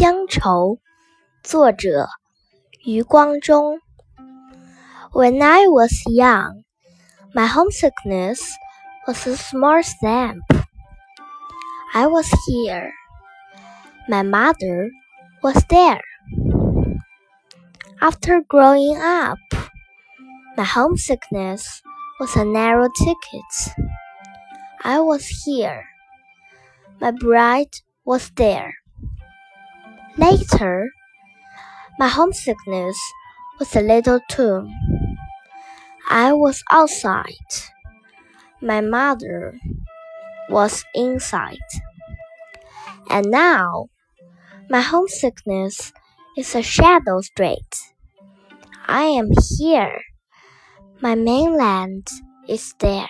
乡愁，作者余光中。When I was young, my homesickness was a small stamp. I was here. My mother was there. After growing up, my homesickness was a narrow ticket. I was here. My bride was there. Later, my homesickness was a little tomb. I was outside. My mother was inside. And now, my homesickness is a shadow street. I am here. My mainland is there.